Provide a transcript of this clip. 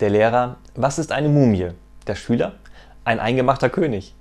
Der Lehrer, was ist eine Mumie? Der Schüler, ein eingemachter König.